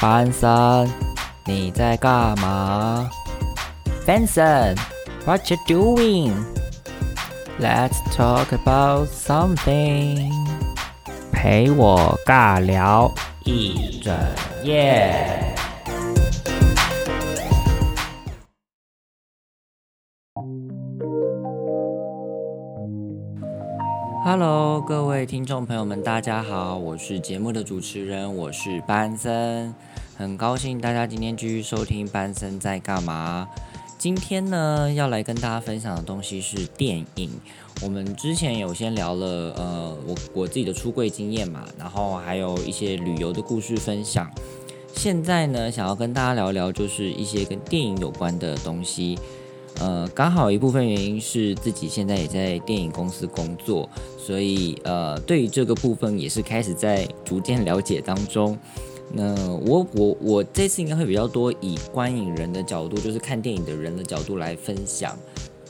班森，你在干嘛？Benson，What you doing? Let's talk about something. 陪我尬聊一整夜。 Hello，各位听众朋友们，大家好，我是节目的主持人，我是班森，很高兴大家今天继续收听班森在干嘛。今天呢，要来跟大家分享的东西是电影。我们之前有先聊了，呃，我我自己的出柜经验嘛，然后还有一些旅游的故事分享。现在呢，想要跟大家聊聊，就是一些跟电影有关的东西。呃，刚好一部分原因是自己现在也在电影公司工作，所以呃，对于这个部分也是开始在逐渐了解当中。那我我我这次应该会比较多以观影人的角度，就是看电影的人的角度来分享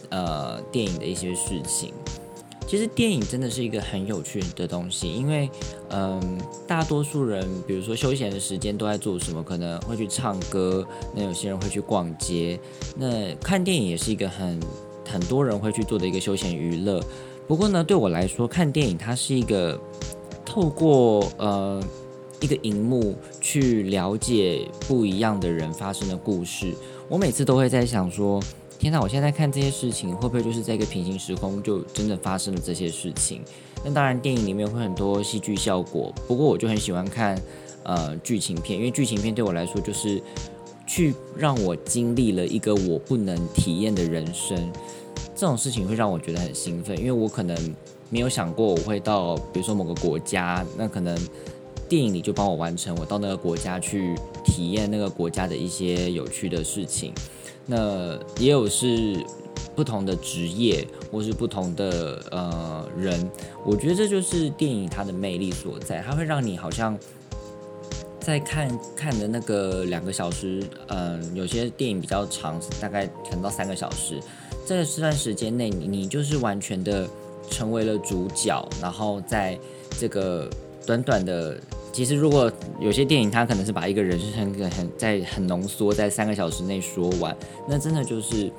呃电影的一些事情。其实电影真的是一个很有趣的东西，因为，嗯，大多数人，比如说休闲的时间都在做什么？可能会去唱歌，那有些人会去逛街，那看电影也是一个很很多人会去做的一个休闲娱乐。不过呢，对我来说，看电影它是一个透过呃一个荧幕去了解不一样的人发生的故事。我每次都会在想说。天哪！我现在看这些事情，会不会就是在一个平行时空就真的发生了这些事情？那当然，电影里面会很多戏剧效果。不过，我就很喜欢看呃剧情片，因为剧情片对我来说就是去让我经历了一个我不能体验的人生。这种事情会让我觉得很兴奋，因为我可能没有想过我会到，比如说某个国家，那可能电影里就帮我完成我到那个国家去体验那个国家的一些有趣的事情。那也有是不同的职业，或是不同的呃人，我觉得这就是电影它的魅力所在，它会让你好像在看看的那个两个小时，嗯，有些电影比较长，大概可能到三个小时，在这段时间内，你你就是完全的成为了主角，然后在这个短短的。其实，如果有些电影，它可能是把一个人生很很在很浓缩在三个小时内说完，那真的就是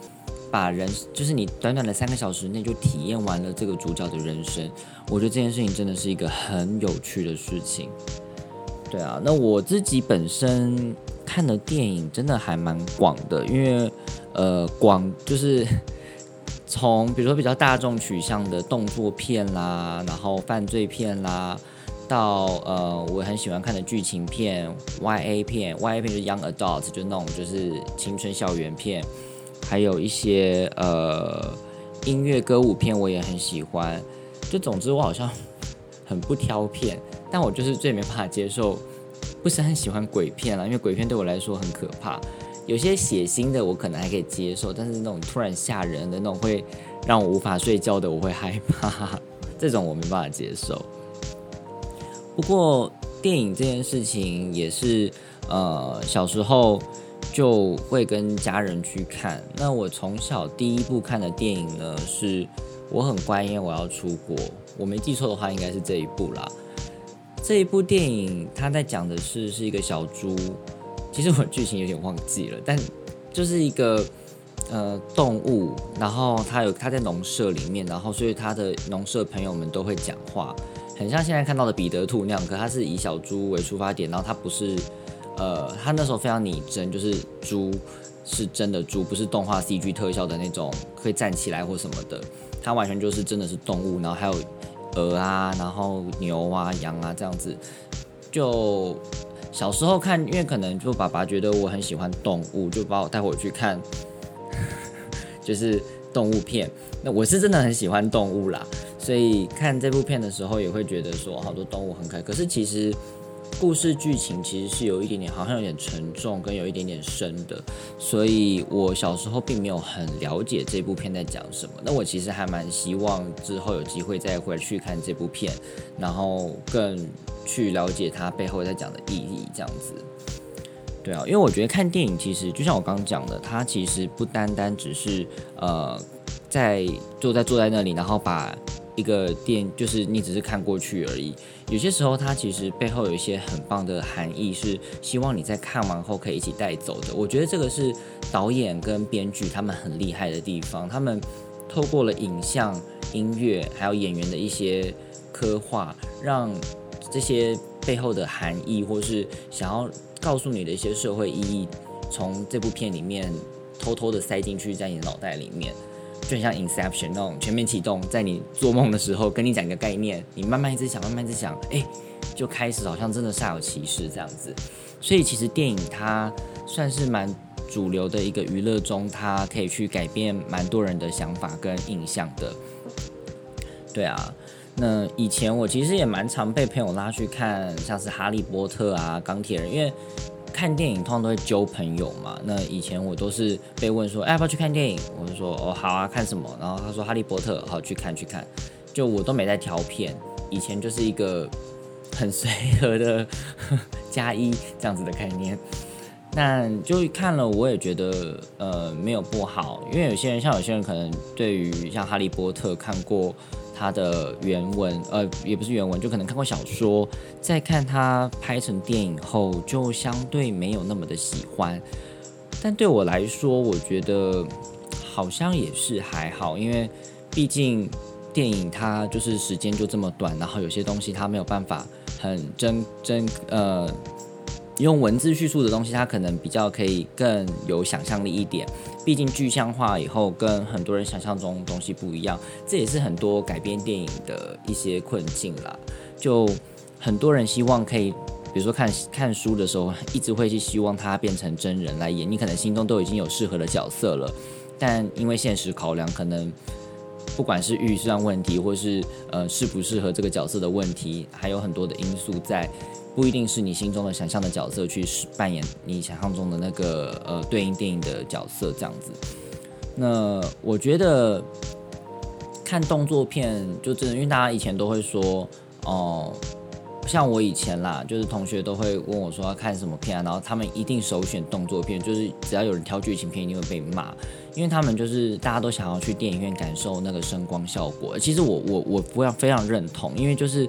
把人，就是你短短的三个小时内就体验完了这个主角的人生。我觉得这件事情真的是一个很有趣的事情。对啊，那我自己本身看的电影真的还蛮广的，因为呃，广就是 从比如说比较大众取向的动作片啦，然后犯罪片啦。到呃，我很喜欢看的剧情片、Y A 片，Y A 片就是 Young Adult，就那种就是青春校园片，还有一些呃音乐歌舞片，我也很喜欢。就总之，我好像很不挑片，但我就是最没办法接受，不是很喜欢鬼片了，因为鬼片对我来说很可怕。有些血腥的我可能还可以接受，但是那种突然吓人的那种会让我无法睡觉的，我会害怕，这种我没办法接受。不过电影这件事情也是，呃，小时候就会跟家人去看。那我从小第一部看的电影呢，是我很乖，因为我要出国。我没记错的话，应该是这一部啦。这一部电影它在讲的是是一个小猪，其实我剧情有点忘记了，但就是一个呃动物，然后它有它在农舍里面，然后所以它的农舍朋友们都会讲话。很像现在看到的彼得兔那样，可它是以小猪为出发点，然后它不是，呃，它那时候非常拟真，就是猪是真的猪，不是动画 CG 特效的那种可以站起来或什么的，它完全就是真的是动物，然后还有鹅啊，然后牛啊、羊啊这样子。就小时候看，因为可能就爸爸觉得我很喜欢动物，就把我带回去看，就是动物片。那我是真的很喜欢动物啦。所以看这部片的时候，也会觉得说好多动物很可爱。可是其实故事剧情其实是有一点点，好像有点沉重，跟有一点点深的。所以我小时候并没有很了解这部片在讲什么。那我其实还蛮希望之后有机会再回去看这部片，然后更去了解它背后在讲的意义，这样子。对啊，因为我觉得看电影其实就像我刚刚讲的，它其实不单单只是呃在坐在坐在那里，然后把一个电，就是你只是看过去而已。有些时候，它其实背后有一些很棒的含义，是希望你在看完后可以一起带走的。我觉得这个是导演跟编剧他们很厉害的地方，他们透过了影像、音乐，还有演员的一些刻画，让这些背后的含义，或是想要告诉你的一些社会意义，从这部片里面偷偷的塞进去在你的脑袋里面。就像 Inception 那种全面启动，在你做梦的时候跟你讲一个概念，你慢慢一直想，慢慢一直想，哎，就开始好像真的煞有其事这样子。所以其实电影它算是蛮主流的一个娱乐中，它可以去改变蛮多人的想法跟印象的。对啊，那以前我其实也蛮常被朋友拉去看，像是哈利波特啊、钢铁人，因为。看电影通常都会揪朋友嘛，那以前我都是被问说，哎，要不要去看电影？我就说，哦，好啊，看什么？然后他说《哈利波特》，好，去看去看。就我都没在挑片，以前就是一个很随和的 加一这样子的概念。那就看了，我也觉得呃没有不好，因为有些人像有些人可能对于像《哈利波特》看过。他的原文，呃，也不是原文，就可能看过小说，在看他拍成电影后，就相对没有那么的喜欢。但对我来说，我觉得好像也是还好，因为毕竟电影它就是时间就这么短，然后有些东西它没有办法很真真呃。用文字叙述的东西，它可能比较可以更有想象力一点。毕竟具象化以后，跟很多人想象中东西不一样，这也是很多改编电影的一些困境啦。就很多人希望可以，比如说看 看书的时候，一直会去希望它变成真人来演。你可能心中都已经有适合的角色了，但因为现实考量，可能不管是预算问题，或是呃适不适合这个角色的问题，还有很多的因素在。不一定是你心中的想象的角色去扮演你想象中的那个呃对应电影的角色这样子。那我觉得看动作片就真的，因为大家以前都会说哦，像我以前啦，就是同学都会问我说要看什么片啊，然后他们一定首选动作片，就是只要有人挑剧情片一定会被骂，因为他们就是大家都想要去电影院感受那个声光效果。其实我我我不要非常认同，因为就是。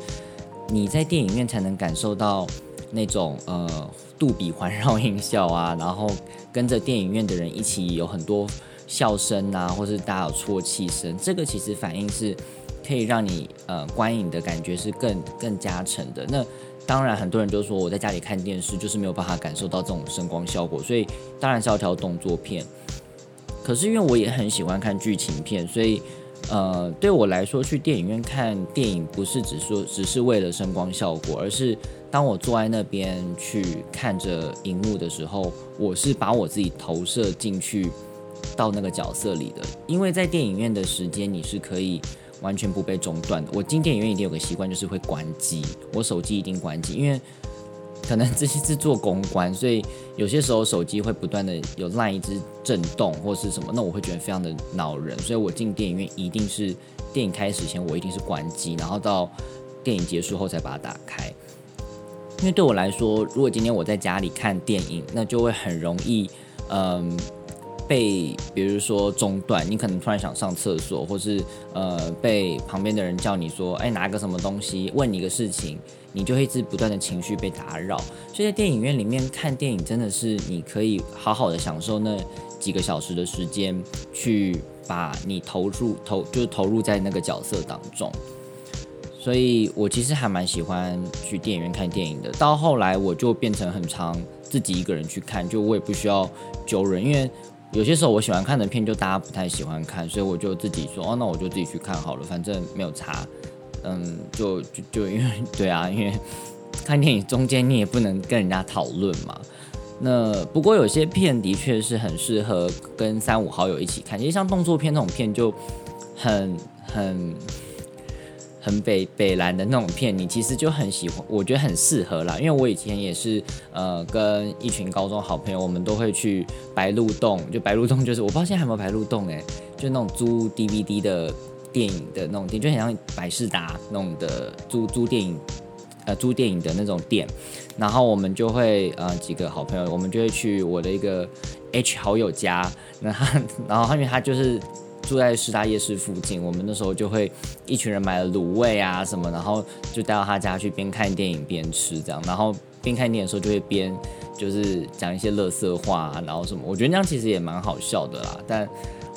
你在电影院才能感受到那种呃杜比环绕音效啊，然后跟着电影院的人一起有很多笑声啊，或是大家有啜泣声，这个其实反应是可以让你呃观影的感觉是更更加成的。那当然很多人就说我在家里看电视就是没有办法感受到这种声光效果，所以当然是要挑动作片。可是因为我也很喜欢看剧情片，所以。呃，对我来说，去电影院看电影不是只说只是为了声光效果，而是当我坐在那边去看着荧幕的时候，我是把我自己投射进去到那个角色里的。因为在电影院的时间，你是可以完全不被中断的。我进电影院一定有个习惯，就是会关机，我手机一定关机，因为。可能这些是做公关，所以有些时候手机会不断的有烂一只震动或是什么，那我会觉得非常的恼人。所以我进电影院一定是电影开始前我一定是关机，然后到电影结束后才把它打开。因为对我来说，如果今天我在家里看电影，那就会很容易，嗯。被比如说中断，你可能突然想上厕所，或是呃被旁边的人叫你说，哎拿个什么东西，问你个事情，你就会一直不断的情绪被打扰。所以在电影院里面看电影，真的是你可以好好的享受那几个小时的时间，去把你投入投就投入在那个角色当中。所以我其实还蛮喜欢去电影院看电影的。到后来我就变成很长自己一个人去看，就我也不需要揪人，因为。有些时候我喜欢看的片，就大家不太喜欢看，所以我就自己说，哦，那我就自己去看好了，反正没有差。嗯，就就就因为对啊，因为 看电影中间你也不能跟人家讨论嘛。那不过有些片的确是很适合跟三五好友一起看，其实像动作片那种片就很很。很北北蓝的那种片，你其实就很喜欢，我觉得很适合啦。因为我以前也是，呃，跟一群高中好朋友，我们都会去白鹿洞，就白鹿洞就是我不知道现在还有没有白鹿洞哎，就那种租 DVD 的电影的那种店，就很像百事达那种的租租电影，呃，租电影的那种店。然后我们就会呃几个好朋友，我们就会去我的一个 H 好友家，那他然后因为他就是。住在师大夜市附近，我们那时候就会一群人买了卤味啊什么，然后就带到他家去边看电影边吃这样，然后边看电影的时候就会边就是讲一些乐色话，然后什么，我觉得那样其实也蛮好笑的啦。但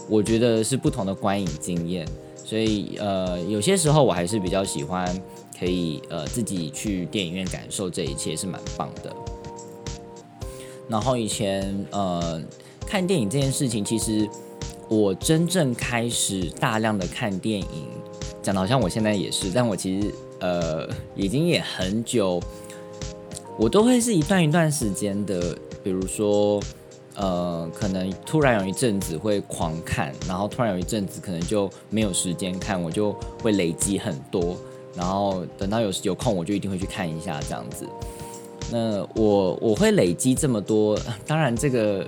我觉得是不同的观影经验，所以呃有些时候我还是比较喜欢可以呃自己去电影院感受这一切是蛮棒的。然后以前呃看电影这件事情，其实我真正开始大量的看电影，讲的好像我现在也是，但我其实呃已经也很久，我都会是一段一段时间的，比如说呃可能突然有一阵子会狂看，然后突然有一阵子可能就没有时间看，我就会累积很多，然后等到有有空我就一定会去看一下这样子。那我我会累积这么多，当然这个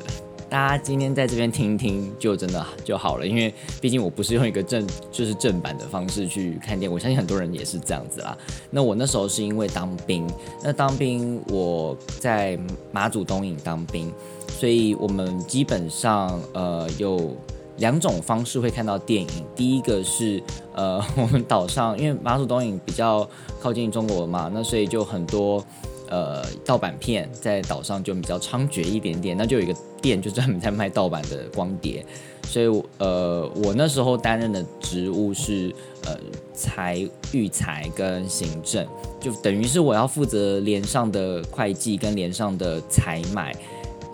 大家今天在这边听听就真的就好了，因为毕竟我不是用一个正就是正版的方式去看电影，我相信很多人也是这样子啦。那我那时候是因为当兵，那当兵我在马祖东引当兵，所以我们基本上呃有两种方式会看到电影，第一个是呃我们岛上因为马祖东引比较靠近中国嘛，那所以就很多。呃，盗版片在岛上就比较猖獗一点点，那就有一个店就专门在卖盗版的光碟，所以呃，我那时候担任的职务是呃财育财跟行政，就等于是我要负责连上的会计跟连上的采买。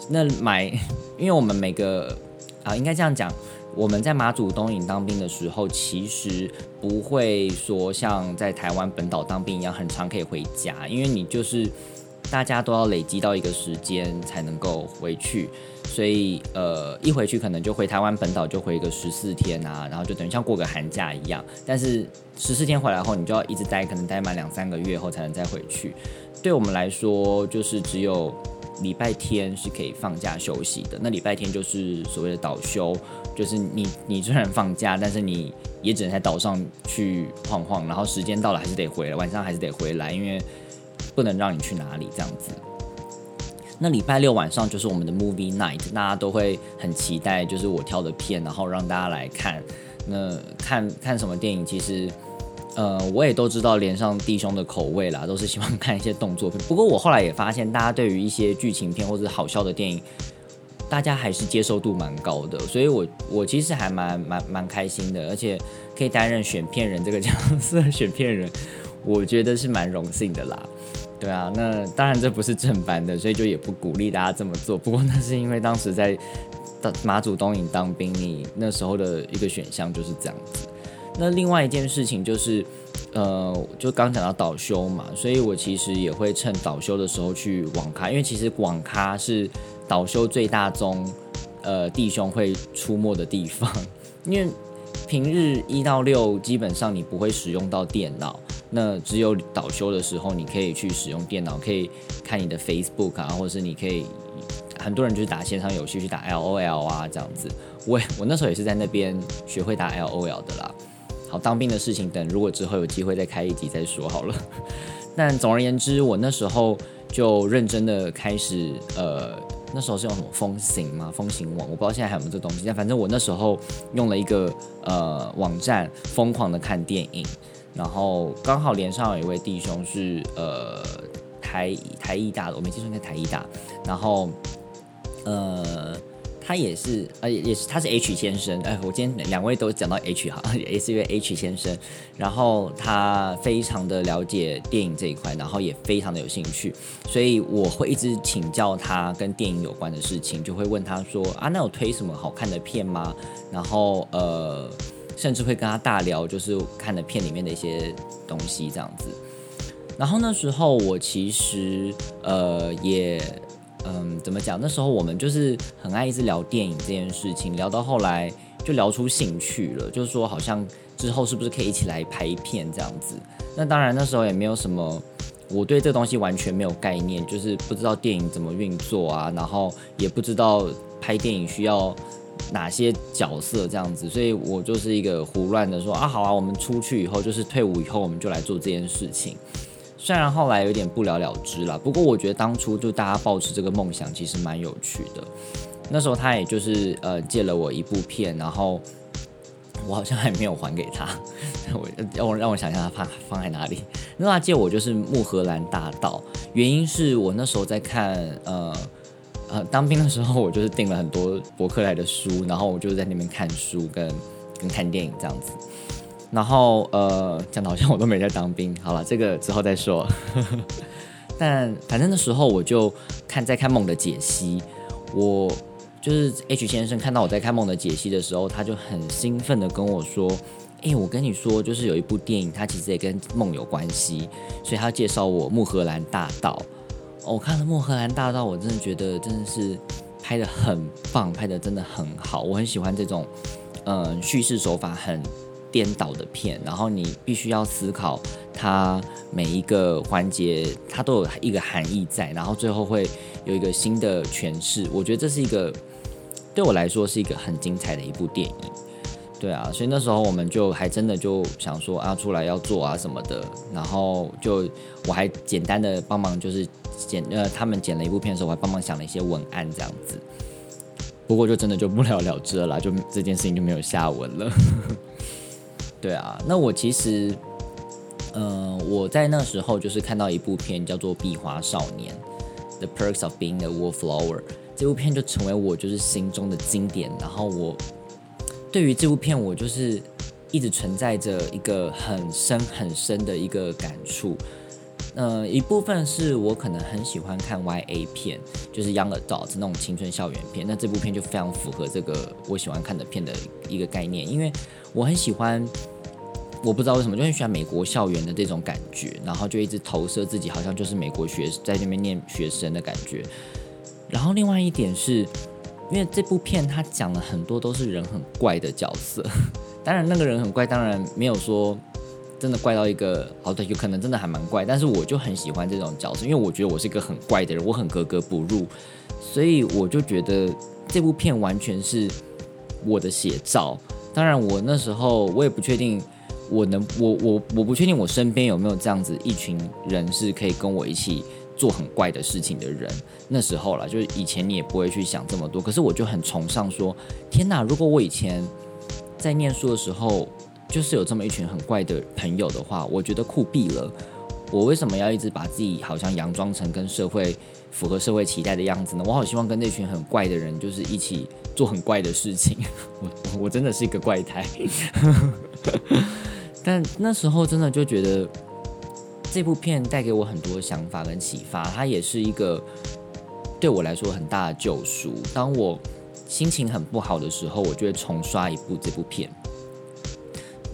那买，因为我们每个啊，应该这样讲。我们在马祖东引当兵的时候，其实不会说像在台湾本岛当兵一样很长可以回家，因为你就是大家都要累积到一个时间才能够回去，所以呃一回去可能就回台湾本岛就回个十四天啊，然后就等于像过个寒假一样。但是十四天回来后，你就要一直待，可能待满两三个月后才能再回去。对我们来说，就是只有。礼拜天是可以放假休息的，那礼拜天就是所谓的岛休，就是你你虽然放假，但是你也只能在岛上去晃晃，然后时间到了还是得回来，晚上还是得回来，因为不能让你去哪里这样子。那礼拜六晚上就是我们的 movie night，大家都会很期待，就是我挑的片，然后让大家来看。那看看什么电影，其实。呃，我也都知道连上弟兄的口味啦，都是喜欢看一些动作片。不过我后来也发现，大家对于一些剧情片或者好笑的电影，大家还是接受度蛮高的。所以，我我其实还蛮蛮蛮开心的，而且可以担任选片人这个角色，选片人，我觉得是蛮荣幸的啦。对啊，那当然这不是正版的，所以就也不鼓励大家这么做。不过那是因为当时在马祖东营当兵，你那时候的一个选项就是这样子。那另外一件事情就是，呃，就刚讲到倒休嘛，所以我其实也会趁倒休的时候去网咖，因为其实网咖是倒休最大宗，呃，弟兄会出没的地方。因为平日一到六基本上你不会使用到电脑，那只有倒休的时候你可以去使用电脑，可以看你的 Facebook 啊，或者是你可以，很多人就是打线上游戏去打 LOL 啊这样子。我我那时候也是在那边学会打 LOL 的啦。好，当兵的事情等如果之后有机会再开一集再说好了。但总而言之，我那时候就认真的开始，呃，那时候是用什么风行吗？风行网，我不知道现在还有没有这东西。但反正我那时候用了一个呃网站，疯狂的看电影，然后刚好连上有一位弟兄是呃台台艺大的，我没记错应该台艺大，然后呃。他也是，呃，也是，他是 H 先生，哎，我今天两位都讲到 H 哈，也是一位 H 先生，然后他非常的了解电影这一块，然后也非常的有兴趣，所以我会一直请教他跟电影有关的事情，就会问他说啊，那有推什么好看的片吗？然后呃，甚至会跟他大聊，就是看的片里面的一些东西这样子。然后那时候我其实呃也。嗯，怎么讲？那时候我们就是很爱一直聊电影这件事情，聊到后来就聊出兴趣了，就是说好像之后是不是可以一起来拍片这样子？那当然那时候也没有什么，我对这东西完全没有概念，就是不知道电影怎么运作啊，然后也不知道拍电影需要哪些角色这样子，所以我就是一个胡乱的说啊，好啊，我们出去以后就是退伍以后我们就来做这件事情。虽然后来有点不了了之了，不过我觉得当初就大家抱持这个梦想，其实蛮有趣的。那时候他也就是呃借了我一部片，然后我好像还没有还给他。我让我让我想一下，他放放在哪里？那他借我就是木荷兰大道，原因是我那时候在看呃呃当兵的时候，我就是订了很多博客来的书，然后我就在那边看书跟跟看电影这样子。然后呃讲的好像我都没在当兵，好了，这个之后再说。但反正那时候我就看在看梦的解析，我就是 H 先生看到我在看梦的解析的时候，他就很兴奋的跟我说：“哎，我跟你说，就是有一部电影，它其实也跟梦有关系，所以他介绍我《穆荷兰大道》。我看了《穆荷兰大道》，我真的觉得真的是拍的很棒，拍的真的很好，我很喜欢这种嗯叙事手法很。”颠倒的片，然后你必须要思考它每一个环节，它都有一个含义在，然后最后会有一个新的诠释。我觉得这是一个对我来说是一个很精彩的一部电影。对啊，所以那时候我们就还真的就想说啊，出来要做啊什么的，然后就我还简单的帮忙，就是剪呃他们剪了一部片的时候，我还帮忙想了一些文案这样子。不过就真的就不了了之了啦，就这件事情就没有下文了。对啊，那我其实，嗯，我在那时候就是看到一部片叫做《壁花少年》，The Perks of Being a Wallflower，这部片就成为我就是心中的经典。然后我对于这部片，我就是一直存在着一个很深很深的一个感触。嗯，一部分是我可能很喜欢看 YA 片，就是 Young Adult 那种青春校园片。那这部片就非常符合这个我喜欢看的片的一个概念，因为我很喜欢，我不知道为什么就很喜欢美国校园的这种感觉，然后就一直投射自己好像就是美国学在那边念学生的感觉。然后另外一点是，因为这部片它讲了很多都是人很怪的角色，当然那个人很怪，当然没有说。真的怪到一个，好的，有可能真的还蛮怪，但是我就很喜欢这种角色，因为我觉得我是一个很怪的人，我很格格不入，所以我就觉得这部片完全是我的写照。当然，我那时候我也不确定我能，我我我不确定我身边有没有这样子一群人是可以跟我一起做很怪的事情的人。那时候了，就是以前你也不会去想这么多，可是我就很崇尚说，天哪，如果我以前在念书的时候。就是有这么一群很怪的朋友的话，我觉得酷毙了。我为什么要一直把自己好像佯装成跟社会符合社会期待的样子呢？我好希望跟那群很怪的人，就是一起做很怪的事情。我我真的是一个怪胎。但那时候真的就觉得这部片带给我很多想法跟启发，它也是一个对我来说很大的救赎。当我心情很不好的时候，我就会重刷一部这部片。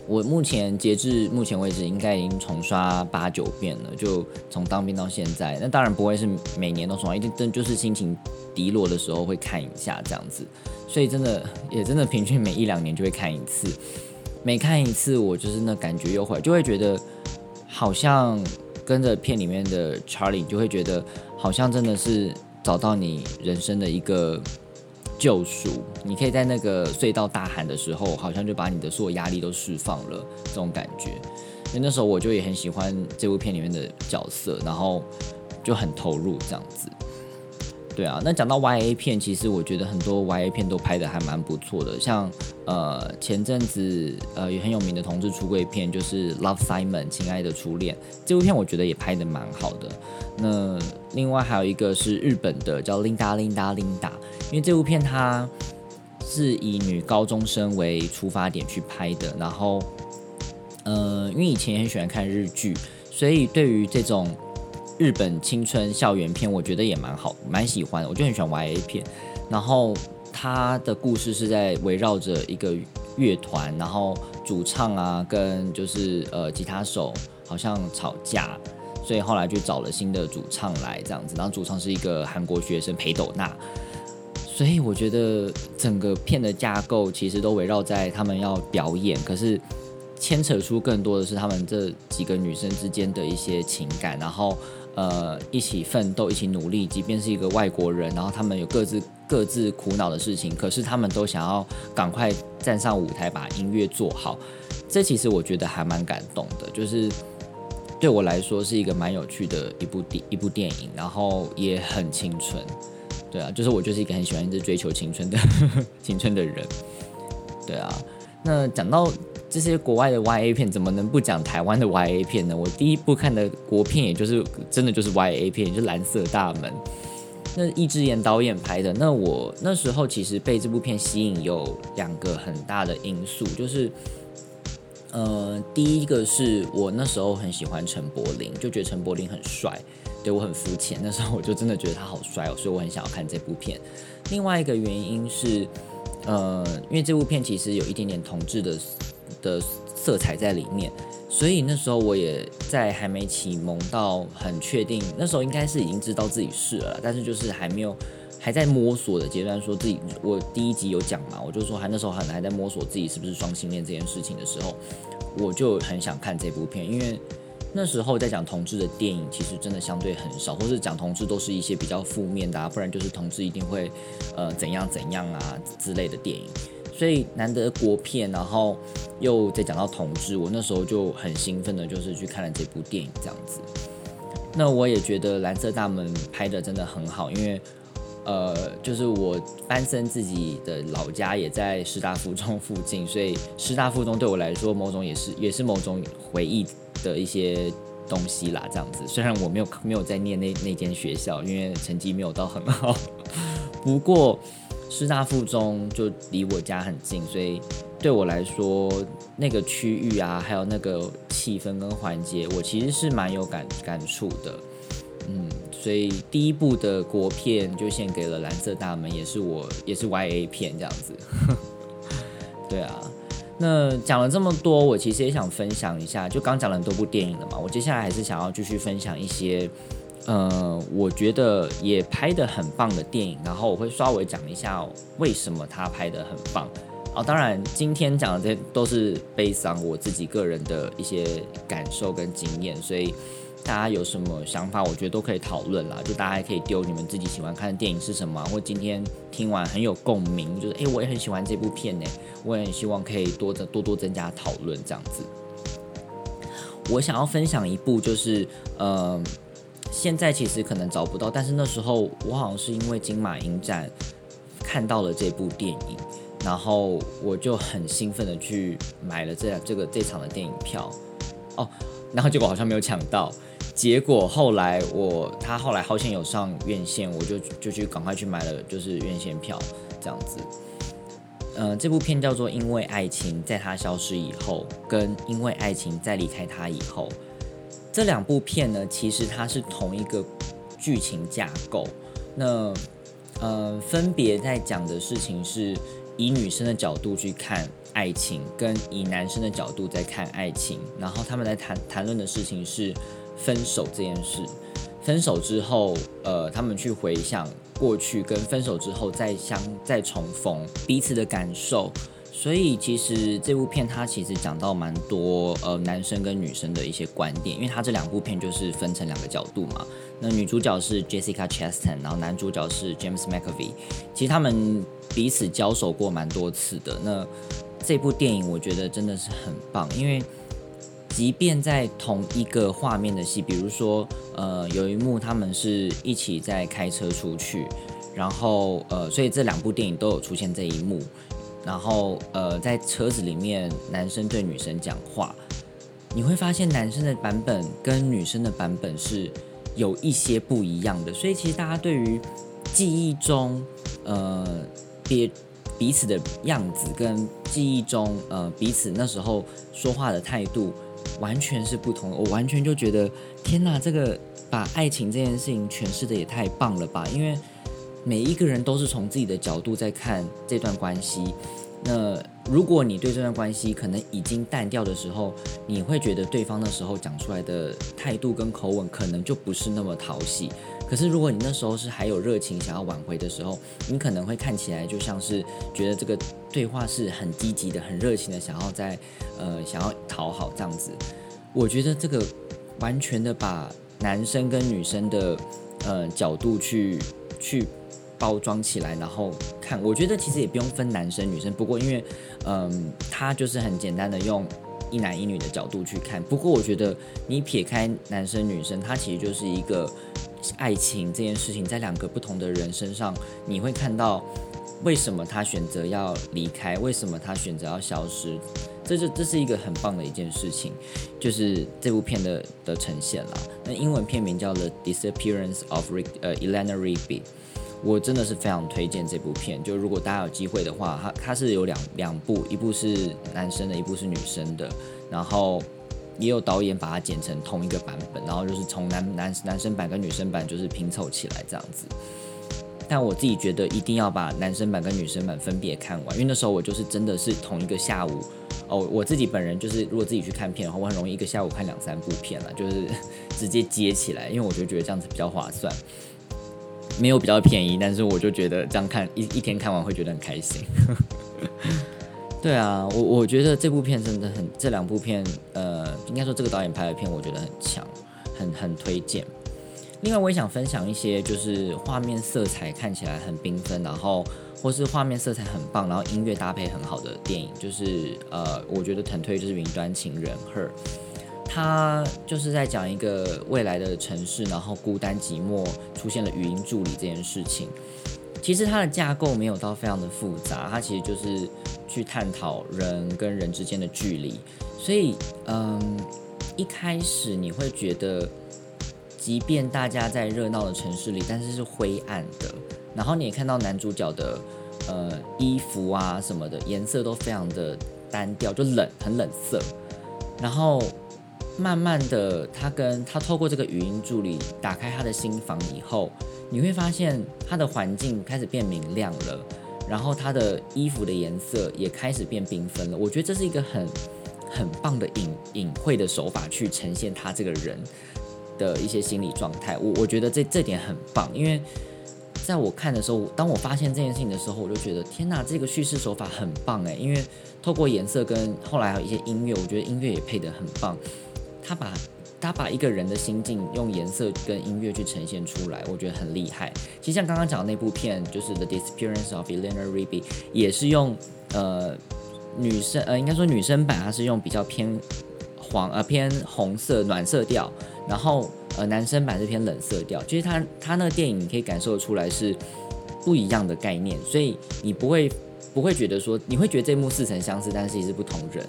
我目前截至目前为止，应该已经重刷八九遍了。就从当兵到现在，那当然不会是每年都重刷，一定真就是心情低落的时候会看一下这样子。所以真的也真的平均每一两年就会看一次。每看一次，我就是那感觉又会就会觉得好像跟着片里面的 Charlie，就会觉得好像真的是找到你人生的一个。救赎，你可以在那个隧道大喊的时候，好像就把你的所有压力都释放了，这种感觉。所以那时候我就也很喜欢这部片里面的角色，然后就很投入这样子。对啊，那讲到 Y A 片，其实我觉得很多 Y A 片都拍的还蛮不错的，像呃前阵子呃也很有名的同志出柜片，就是《Love Simon》亲爱的初恋这部片，我觉得也拍的蛮好的。那另外还有一个是日本的叫《Linda Linda Linda》，因为这部片它是以女高中生为出发点去拍的，然后呃因为以前很喜欢看日剧，所以对于这种。日本青春校园片，我觉得也蛮好，蛮喜欢。我就很喜欢 Y A 片。然后他的故事是在围绕着一个乐团，然后主唱啊跟就是呃吉他手好像吵架，所以后来就找了新的主唱来这样子。然后主唱是一个韩国学生裴斗娜，所以我觉得整个片的架构其实都围绕在他们要表演，可是。牵扯出更多的是他们这几个女生之间的一些情感，然后呃一起奋斗，一起努力，即便是一个外国人，然后他们有各自各自苦恼的事情，可是他们都想要赶快站上舞台把音乐做好。这其实我觉得还蛮感动的，就是对我来说是一个蛮有趣的一部电一部电影，然后也很青春。对啊，就是我就是一个很喜欢一直追求青春的 青春的人。对啊。那讲到这些国外的 YA 片，怎么能不讲台湾的 YA 片呢？我第一部看的国片，也就是真的就是 YA 片，就是《蓝色大门》。那易智言导演拍的。那我那时候其实被这部片吸引，有两个很大的因素，就是，呃，第一个是我那时候很喜欢陈柏霖，就觉得陈柏霖很帅，对我很肤浅。那时候我就真的觉得他好帅哦，所以我很想要看这部片。另外一个原因是，呃，因为这部片其实有一点点同志的的色彩在里面。所以那时候我也在还没启蒙到很确定，那时候应该是已经知道自己是了，但是就是还没有还在摸索的阶段。说自己我第一集有讲嘛，我就说还那时候还还在摸索自己是不是双性恋这件事情的时候，我就很想看这部片，因为那时候在讲同志的电影其实真的相对很少，或是讲同志都是一些比较负面的，啊不然就是同志一定会呃怎样怎样啊之类的电影。所以难得国片，然后又在讲到同志，我那时候就很兴奋的，就是去看了这部电影这样子。那我也觉得《蓝色大门》拍的真的很好，因为呃，就是我班森自己的老家也在师大附中附近，所以师大附中对我来说，某种也是也是某种回忆的一些东西啦。这样子，虽然我没有没有在念那那间学校，因为成绩没有到很好，不过。师大附中就离我家很近，所以对我来说，那个区域啊，还有那个气氛跟环节，我其实是蛮有感感触的。嗯，所以第一部的国片就献给了《蓝色大门》，也是我也是 YA 片这样子。对啊，那讲了这么多，我其实也想分享一下，就刚讲了很多部电影了嘛，我接下来还是想要继续分享一些。呃，我觉得也拍的很棒的电影，然后我会稍微讲一下为什么他拍的很棒。哦，当然今天讲的这都是悲伤，我自己个人的一些感受跟经验，所以大家有什么想法，我觉得都可以讨论啦。就大家可以丢你们自己喜欢看的电影是什么，或今天听完很有共鸣，就是哎，我也很喜欢这部片呢，我也很希望可以多的多多增加讨论这样子。我想要分享一部就是，呃。现在其实可能找不到，但是那时候我好像是因为金马影展看到了这部电影，然后我就很兴奋的去买了这这个这场的电影票哦，然后结果好像没有抢到，结果后来我他后来好像有上院线，我就就去赶快去买了就是院线票这样子。嗯，这部片叫做《因为爱情在他消失以后》跟《因为爱情在离开他以后》。这两部片呢，其实它是同一个剧情架构。那呃，分别在讲的事情是以女生的角度去看爱情，跟以男生的角度在看爱情。然后他们在谈谈论的事情是分手这件事。分手之后，呃，他们去回想过去，跟分手之后再相再重逢彼此的感受。所以其实这部片它其实讲到蛮多呃男生跟女生的一些观点，因为它这两部片就是分成两个角度嘛。那女主角是 Jessica Chastain，然后男主角是 James McAvoy。其实他们彼此交手过蛮多次的。那这部电影我觉得真的是很棒，因为即便在同一个画面的戏，比如说呃有一幕他们是一起在开车出去，然后呃所以这两部电影都有出现这一幕。然后，呃，在车子里面，男生对女生讲话，你会发现男生的版本跟女生的版本是有一些不一样的。所以，其实大家对于记忆中，呃，别彼此的样子跟记忆中，呃，彼此那时候说话的态度，完全是不同的。我完全就觉得，天哪，这个把爱情这件事情诠释的也太棒了吧！因为每一个人都是从自己的角度在看这段关系。那如果你对这段关系可能已经淡掉的时候，你会觉得对方那时候讲出来的态度跟口吻可能就不是那么讨喜。可是如果你那时候是还有热情想要挽回的时候，你可能会看起来就像是觉得这个对话是很积极的、很热情的，想要在呃想要讨好这样子。我觉得这个完全的把男生跟女生的呃角度去去。包装起来，然后看，我觉得其实也不用分男生女生。不过因为，嗯，他就是很简单的用一男一女的角度去看。不过我觉得你撇开男生女生，他其实就是一个爱情这件事情，在两个不同的人身上，你会看到为什么他选择要离开？为什么他选择要消失？这就这是一个很棒的一件事情，就是这部片的的呈现了。那英文片名叫《The Disappearance of Re 呃 Elena Rigby》，我真的是非常推荐这部片。就如果大家有机会的话，它它是有两两部，一部是男生的，一部是女生的，然后也有导演把它剪成同一个版本，然后就是从男男男生版跟女生版就是拼凑起来这样子。但我自己觉得一定要把男生版跟女生版分别看完，因为那时候我就是真的是同一个下午哦，我自己本人就是如果自己去看片的话，我很容易一个下午看两三部片了，就是 直接接起来，因为我就觉得这样子比较划算，没有比较便宜，但是我就觉得这样看一一天看完会觉得很开心。对啊，我我觉得这部片真的很，这两部片呃，应该说这个导演拍的片我觉得很强，很很推荐。另外，我也想分享一些，就是画面色彩看起来很缤纷，然后或是画面色彩很棒，然后音乐搭配很好的电影，就是呃，我觉得腾推就是《云端情人》Her，他就是在讲一个未来的城市，然后孤单寂寞，出现了语音助理这件事情。其实它的架构没有到非常的复杂，它其实就是去探讨人跟人之间的距离。所以，嗯，一开始你会觉得。即便大家在热闹的城市里，但是是灰暗的。然后你也看到男主角的呃衣服啊什么的颜色都非常的单调，就冷，很冷色。然后慢慢的，他跟他透过这个语音助理打开他的心房以后，你会发现他的环境开始变明亮了，然后他的衣服的颜色也开始变缤纷了。我觉得这是一个很很棒的隐隐晦的手法去呈现他这个人。的一些心理状态，我我觉得这这点很棒，因为在我看的时候，当我发现这件事情的时候，我就觉得天哪，这个叙事手法很棒诶，因为透过颜色跟后来还有一些音乐，我觉得音乐也配得很棒。他把他把一个人的心境用颜色跟音乐去呈现出来，我觉得很厉害。其实像刚刚讲的那部片，就是《The Disappearance of Eleanor Rigby》，也是用呃女生呃应该说女生版，它是用比较偏黄呃偏红色暖色调。然后，呃，男生版是偏冷色调，其实他他那个电影你可以感受出来是不一样的概念，所以你不会不会觉得说你会觉得这幕似曾相识，但是也是不同人。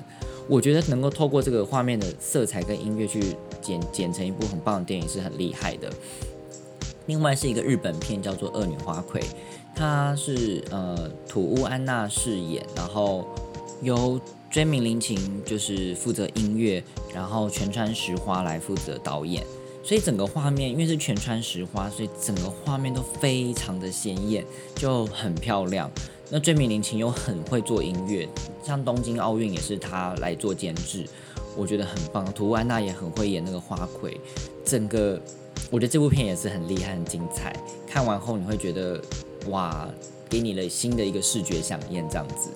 我觉得能够透过这个画面的色彩跟音乐去剪剪成一部很棒的电影是很厉害的。另外是一个日本片叫做《恶女花魁》，它是呃土屋安娜饰演，然后由。追名林琴就是负责音乐，然后全川石花来负责导演，所以整个画面因为是全川石花，所以整个画面都非常的鲜艳，就很漂亮。那追名林琴又很会做音乐，像东京奥运也是他来做监制，我觉得很棒。图安娜也很会演那个花魁，整个我觉得这部片也是很厉害、很精彩。看完后你会觉得哇，给你了新的一个视觉响应，这样子。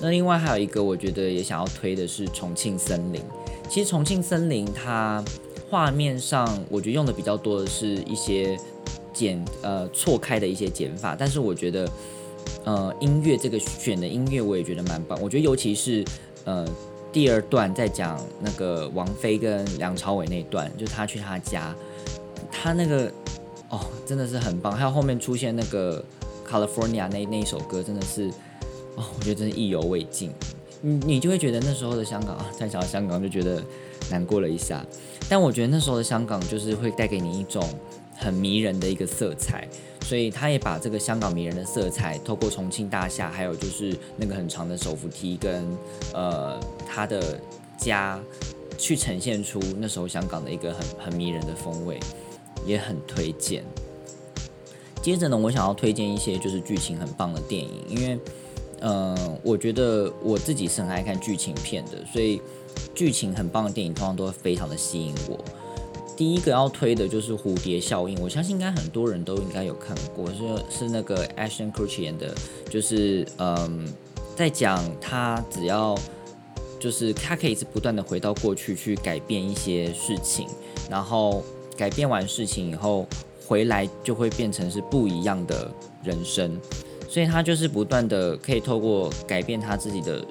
那另外还有一个，我觉得也想要推的是《重庆森林》。其实《重庆森林》它画面上，我觉得用的比较多的是一些剪呃错开的一些剪法，但是我觉得呃音乐这个选的音乐我也觉得蛮棒。我觉得尤其是呃第二段在讲那个王菲跟梁朝伟那段，就他去他家，他那个哦真的是很棒。还有后面出现那个 California 那那一首歌，真的是。哦，我觉得真是意犹未尽，你你就会觉得那时候的香港啊，再想到香港就觉得难过了一下。但我觉得那时候的香港就是会带给你一种很迷人的一个色彩，所以他也把这个香港迷人的色彩，透过重庆大厦，还有就是那个很长的手扶梯跟呃他的家，去呈现出那时候香港的一个很很迷人的风味，也很推荐。接着呢，我想要推荐一些就是剧情很棒的电影，因为。嗯，我觉得我自己是很爱看剧情片的，所以剧情很棒的电影通常都会非常的吸引我。第一个要推的就是《蝴蝶效应》，我相信应该很多人都应该有看过，是是那个 Ashton Kutcher 演的，就是嗯，在讲他只要就是他可以是不断的回到过去去改变一些事情，然后改变完事情以后回来就会变成是不一样的人生。所以他就是不断的可以透过改变他自己的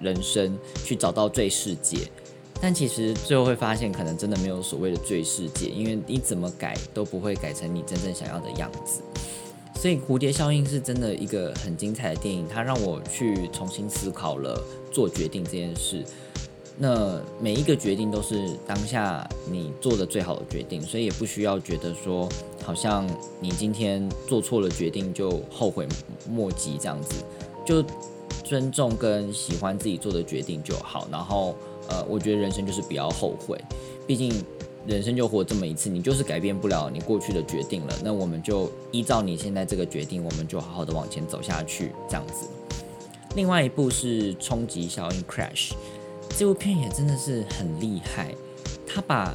人生去找到最世界，但其实最后会发现，可能真的没有所谓的最世界，因为你怎么改都不会改成你真正想要的样子。所以蝴蝶效应是真的一个很精彩的电影，它让我去重新思考了做决定这件事。那每一个决定都是当下你做的最好的决定，所以也不需要觉得说好像你今天做错了决定就后悔莫及这样子，就尊重跟喜欢自己做的决定就好。然后呃，我觉得人生就是不要后悔，毕竟人生就活这么一次，你就是改变不了你过去的决定了。那我们就依照你现在这个决定，我们就好好的往前走下去这样子。另外一部是冲击效应 （Crash）。这部片也真的是很厉害，他把，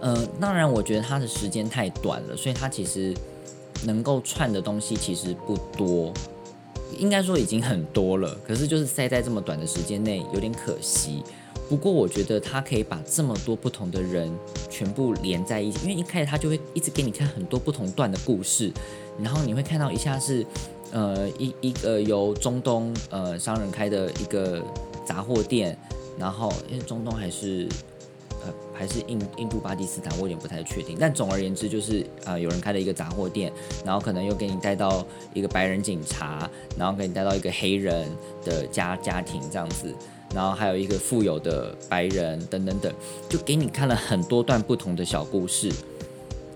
呃，当然我觉得他的时间太短了，所以他其实能够串的东西其实不多，应该说已经很多了，可是就是塞在这么短的时间内有点可惜。不过我觉得他可以把这么多不同的人全部连在一起，因为一开始他就会一直给你看很多不同段的故事，然后你会看到一下是，呃，一一个由中东呃商人开的一个。杂货店，然后因为中东还是还是印印度巴基斯坦，我有点不太确定。但总而言之，就是呃有人开了一个杂货店，然后可能又给你带到一个白人警察，然后给你带到一个黑人的家家庭这样子，然后还有一个富有的白人等等等，就给你看了很多段不同的小故事。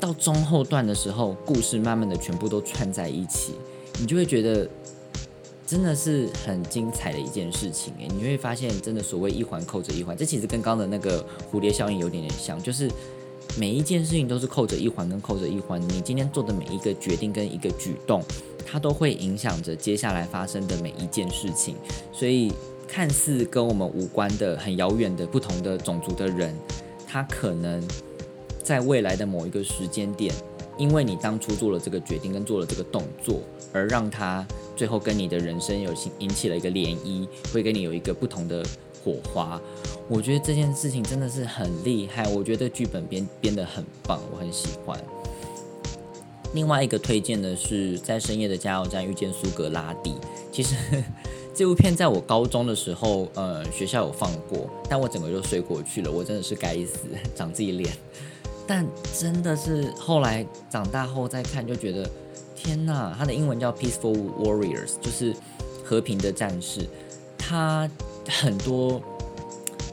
到中后段的时候，故事慢慢的全部都串在一起，你就会觉得。真的是很精彩的一件事情诶，你会发现，真的所谓一环扣着一环，这其实跟刚刚的那个蝴蝶效应有点点像，就是每一件事情都是扣着一环跟扣着一环，你今天做的每一个决定跟一个举动，它都会影响着接下来发生的每一件事情。所以，看似跟我们无关的、很遥远的不同的种族的人，他可能在未来的某一个时间点，因为你当初做了这个决定跟做了这个动作，而让他。最后跟你的人生有引起了一个涟漪，会跟你有一个不同的火花。我觉得这件事情真的是很厉害，我觉得剧本编编得很棒，我很喜欢。另外一个推荐的是在深夜的加油站遇见苏格拉底。其实 这部片在我高中的时候，呃，学校有放过，但我整个就睡过去了。我真的是该死，长自己脸。但真的是后来长大后再看，就觉得。天呐，它的英文叫 Peaceful Warriors，就是和平的战士。它很多，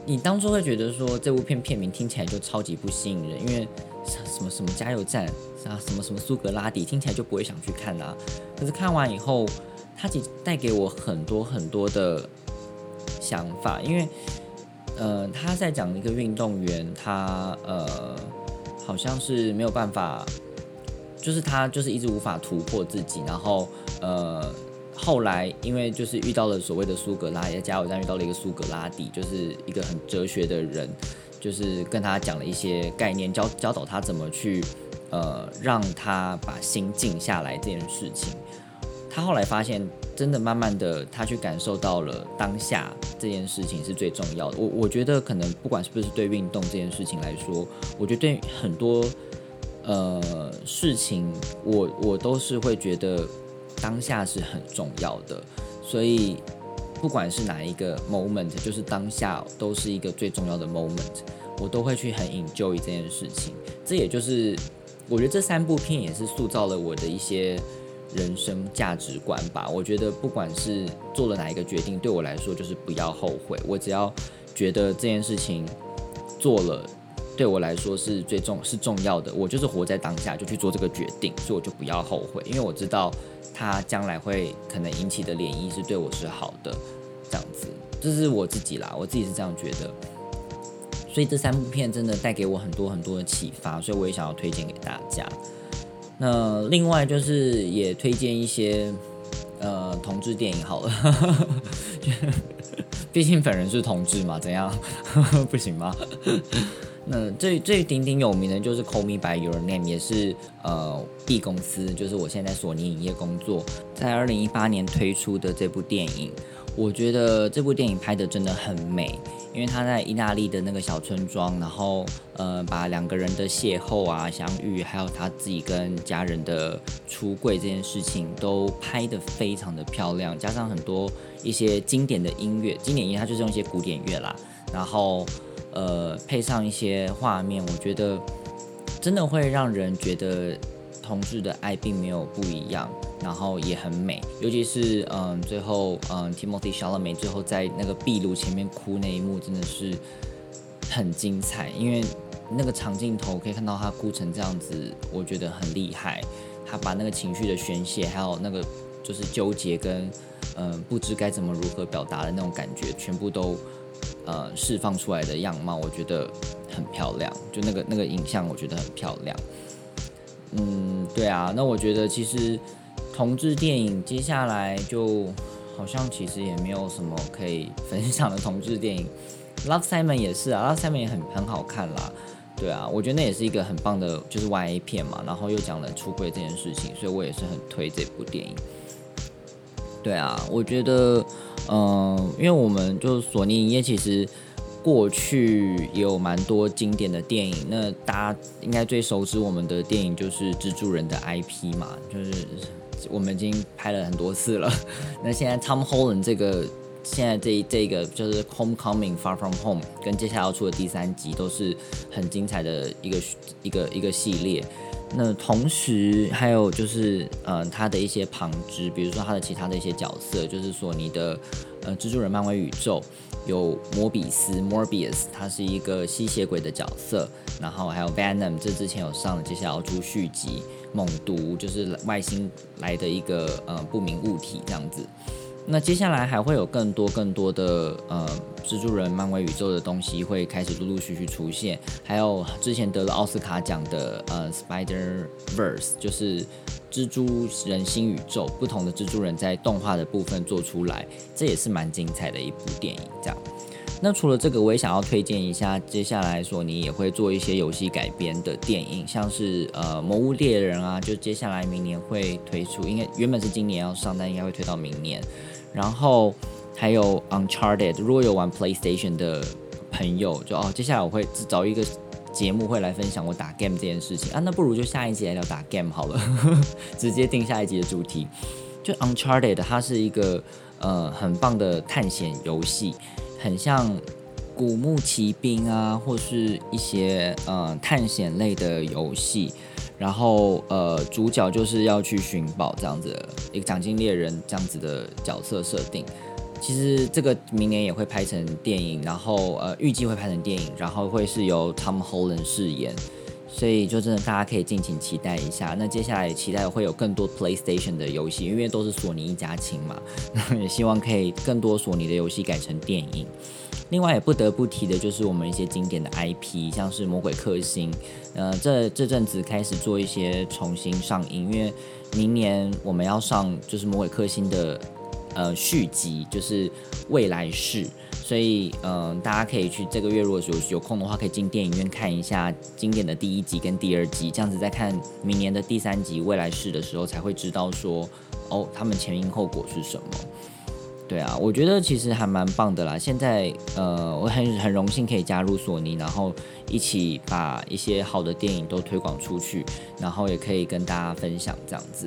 你当初会觉得说这部片片名听起来就超级不吸引人，因为什么什么加油站啊，什么什么苏格拉底，听起来就不会想去看啊。可是看完以后，它其实带给我很多很多的想法，因为呃，他在讲一个运动员，他呃好像是没有办法。就是他就是一直无法突破自己，然后呃后来因为就是遇到了所谓的苏格拉，在加油站遇到了一个苏格拉底，就是一个很哲学的人，就是跟他讲了一些概念，教教导他怎么去呃让他把心静下来这件事情。他后来发现，真的慢慢的他去感受到了当下这件事情是最重要的。我我觉得可能不管是不是对运动这件事情来说，我觉得对很多。呃，事情我我都是会觉得当下是很重要的，所以不管是哪一个 moment，就是当下都是一个最重要的 moment，我都会去很 enjoy 这件事情。这也就是我觉得这三部片也是塑造了我的一些人生价值观吧。我觉得不管是做了哪一个决定，对我来说就是不要后悔。我只要觉得这件事情做了。对我来说是最重是重要的，我就是活在当下就去做这个决定，所以我就不要后悔，因为我知道它将来会可能引起的涟漪是对我是好的，这样子，这是我自己啦，我自己是这样觉得。所以这三部片真的带给我很多很多的启发，所以我也想要推荐给大家。那另外就是也推荐一些呃同志电影好了，毕竟本人是同志嘛，怎样 不行吗？那最最鼎鼎有名的就是《Call Me by Your Name》，也是呃 B 公司，就是我现在索尼影业工作，在二零一八年推出的这部电影。我觉得这部电影拍的真的很美，因为他在意大利的那个小村庄，然后呃把两个人的邂逅啊、相遇，还有他自己跟家人的出柜这件事情，都拍得非常的漂亮，加上很多一些经典的音乐，经典音乐它就是用一些古典乐啦，然后。呃，配上一些画面，我觉得真的会让人觉得同志的爱并没有不一样，然后也很美，尤其是嗯最后嗯 Timothy Chalamet 最后在那个壁炉前面哭那一幕真的是很精彩，因为那个长镜头可以看到他哭成这样子，我觉得很厉害，他把那个情绪的宣泄，还有那个就是纠结跟嗯不知该怎么如何表达的那种感觉，全部都呃释放出来的样貌，我觉得很漂亮，就那个那个影像我觉得很漂亮。嗯，对啊，那我觉得其实同志电影接下来就好像其实也没有什么可以分享的同志电影。Love Simon 也是啊，Love Simon 也很很好看啦。对啊，我觉得那也是一个很棒的，就是 YA 片嘛，然后又讲了出柜这件事情，所以我也是很推这部电影。对啊，我觉得，嗯，因为我们就索尼影业其实。过去也有蛮多经典的电影，那大家应该最熟知我们的电影就是蜘蛛人的 IP 嘛，就是我们已经拍了很多次了。那现在 Tom Holland 这个现在这这个就是 Homecoming Far From Home，跟接下来要出的第三集都是很精彩的一个一个一个系列。那同时还有就是呃他的一些旁支，比如说他的其他的一些角色，就是索尼的呃蜘蛛人漫威宇宙。有摩比斯 （Morbius），他是一个吸血鬼的角色，然后还有 Venom，这之前有上了，接下来要出续集。猛毒就是外星来的一个呃不明物体这样子。那接下来还会有更多更多的呃蜘蛛人漫威宇宙的东西会开始陆陆续续出现，还有之前得了奥斯卡奖的呃 Spider Verse，就是蜘蛛人新宇宙，不同的蜘蛛人在动画的部分做出来，这也是蛮精彩的一部电影。这样，那除了这个，我也想要推荐一下，接下来索尼也会做一些游戏改编的电影，像是呃魔物猎人啊，就接下来明年会推出，应该原本是今年要上，但应该会推到明年。然后还有 Uncharted，如果有玩 PlayStation 的朋友，就哦，接下来我会找一个节目会来分享我打 game 这件事情啊，那不如就下一集来聊打 game 好了，直接定下一集的主题。就 Uncharted，它是一个呃很棒的探险游戏，很像古墓奇兵啊，或是一些呃探险类的游戏。然后，呃，主角就是要去寻宝这样子，一个奖金猎人这样子的角色设定。其实这个明年也会拍成电影，然后呃，预计会拍成电影，然后会是由 Tom Holland 饰演。所以就真的大家可以敬请期待一下。那接下来期待会有更多 PlayStation 的游戏，因为都是索尼一家亲嘛，也希望可以更多索尼的游戏改成电影。另外也不得不提的就是我们一些经典的 IP，像是《魔鬼克星》，呃，这这阵子开始做一些重新上映，因为明年我们要上就是《魔鬼克星》的呃续集，就是未来式，所以嗯，大家可以去这个月如果有有空的话，可以进电影院看一下经典的第一集跟第二集，这样子再看明年的第三集未来式的时候，才会知道说哦，他们前因后果是什么。对啊，我觉得其实还蛮棒的啦。现在，呃，我很很荣幸可以加入索尼，然后一起把一些好的电影都推广出去，然后也可以跟大家分享这样子。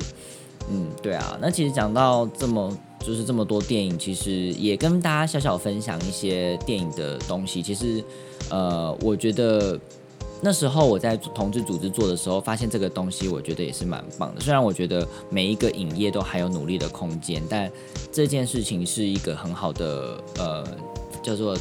嗯，对啊。那其实讲到这么就是这么多电影，其实也跟大家小小分享一些电影的东西。其实，呃，我觉得。那时候我在同志组织做的时候，发现这个东西，我觉得也是蛮棒的。虽然我觉得每一个影业都还有努力的空间，但这件事情是一个很好的呃叫做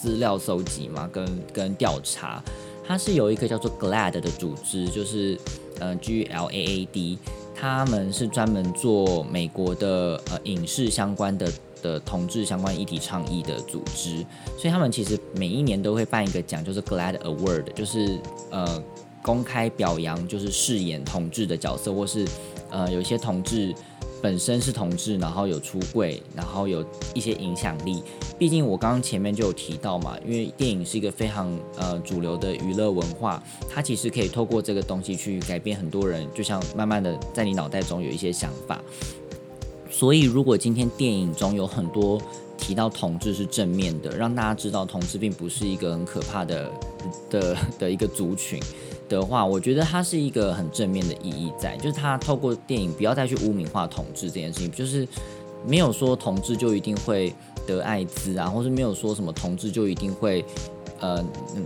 资料搜集嘛，跟跟调查。它是有一个叫做 GLAD 的组织，就是呃 G L A A D，他们是专门做美国的呃影视相关的。的同志相关议题倡议的组织，所以他们其实每一年都会办一个奖，就是 Glad Award，就是呃公开表扬，就是饰演同志的角色，或是呃有一些同志本身是同志，然后有出柜，然后有一些影响力。毕竟我刚刚前面就有提到嘛，因为电影是一个非常呃主流的娱乐文化，它其实可以透过这个东西去改变很多人，就像慢慢的在你脑袋中有一些想法。所以，如果今天电影中有很多提到同志是正面的，让大家知道同志并不是一个很可怕的的的一个族群的话，我觉得它是一个很正面的意义在，就是它透过电影不要再去污名化同志这件事情，就是没有说同志就一定会得艾滋啊，或是没有说什么同志就一定会呃，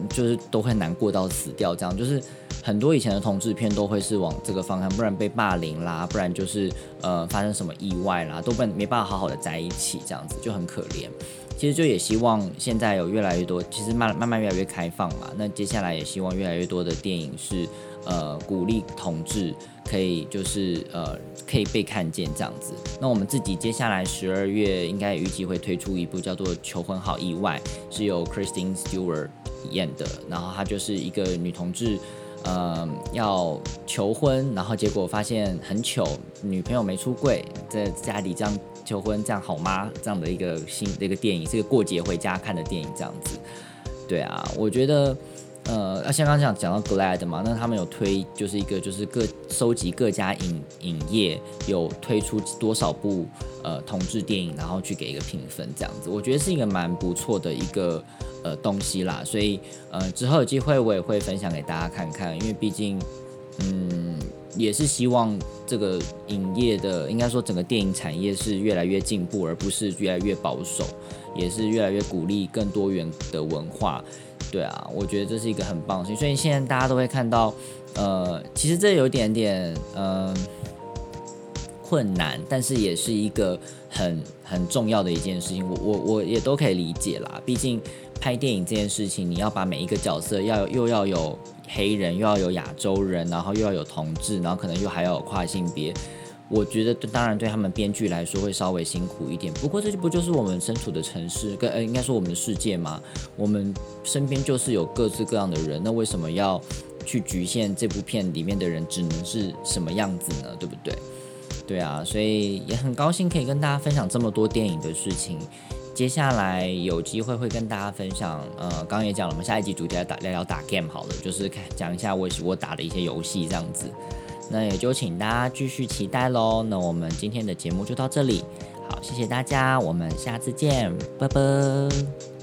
就是都会难过到死掉，这样就是很多以前的同志片都会是往这个方向，不然被霸凌啦，不然就是呃发生什么意外啦，都不没办法好好的在一起，这样子就很可怜。其实就也希望现在有越来越多，其实慢慢慢越来越开放嘛。那接下来也希望越来越多的电影是呃鼓励同志可以就是呃可以被看见这样子。那我们自己接下来十二月应该预计会推出一部叫做《求婚好意外》，是由 Kristen Stewart 演的，然后她就是一个女同志，呃要求婚，然后结果发现很糗，女朋友没出柜，在家里这样。求婚这样好吗？这样的一个新的一个电影，是个过节回家看的电影，这样子。对啊，我觉得，呃，像刚刚讲讲到 Glad 嘛，那他们有推，就是一个就是各收集各家影影业有推出多少部呃同志电影，然后去给一个评分，这样子，我觉得是一个蛮不错的一个呃东西啦。所以呃之后有机会我也会分享给大家看看，因为毕竟嗯。也是希望这个影业的，应该说整个电影产业是越来越进步，而不是越来越保守，也是越来越鼓励更多元的文化。对啊，我觉得这是一个很棒的事情。所以现在大家都会看到，呃，其实这有点点呃困难，但是也是一个很很重要的一件事情。我我我也都可以理解啦，毕竟拍电影这件事情，你要把每一个角色要又要有。黑人又要有亚洲人，然后又要有同志，然后可能又还要跨性别。我觉得当然对他们编剧来说会稍微辛苦一点。不过这不就是我们身处的城市，跟呃应该说我们的世界吗？我们身边就是有各式各样的人，那为什么要去局限这部片里面的人只能是什么样子呢？对不对？对啊，所以也很高兴可以跟大家分享这么多电影的事情。接下来有机会会跟大家分享，呃，刚刚也讲了，我们下一集主题来打聊聊打 game 好了，就是讲一下我我打的一些游戏这样子，那也就请大家继续期待喽。那我们今天的节目就到这里，好，谢谢大家，我们下次见，拜拜。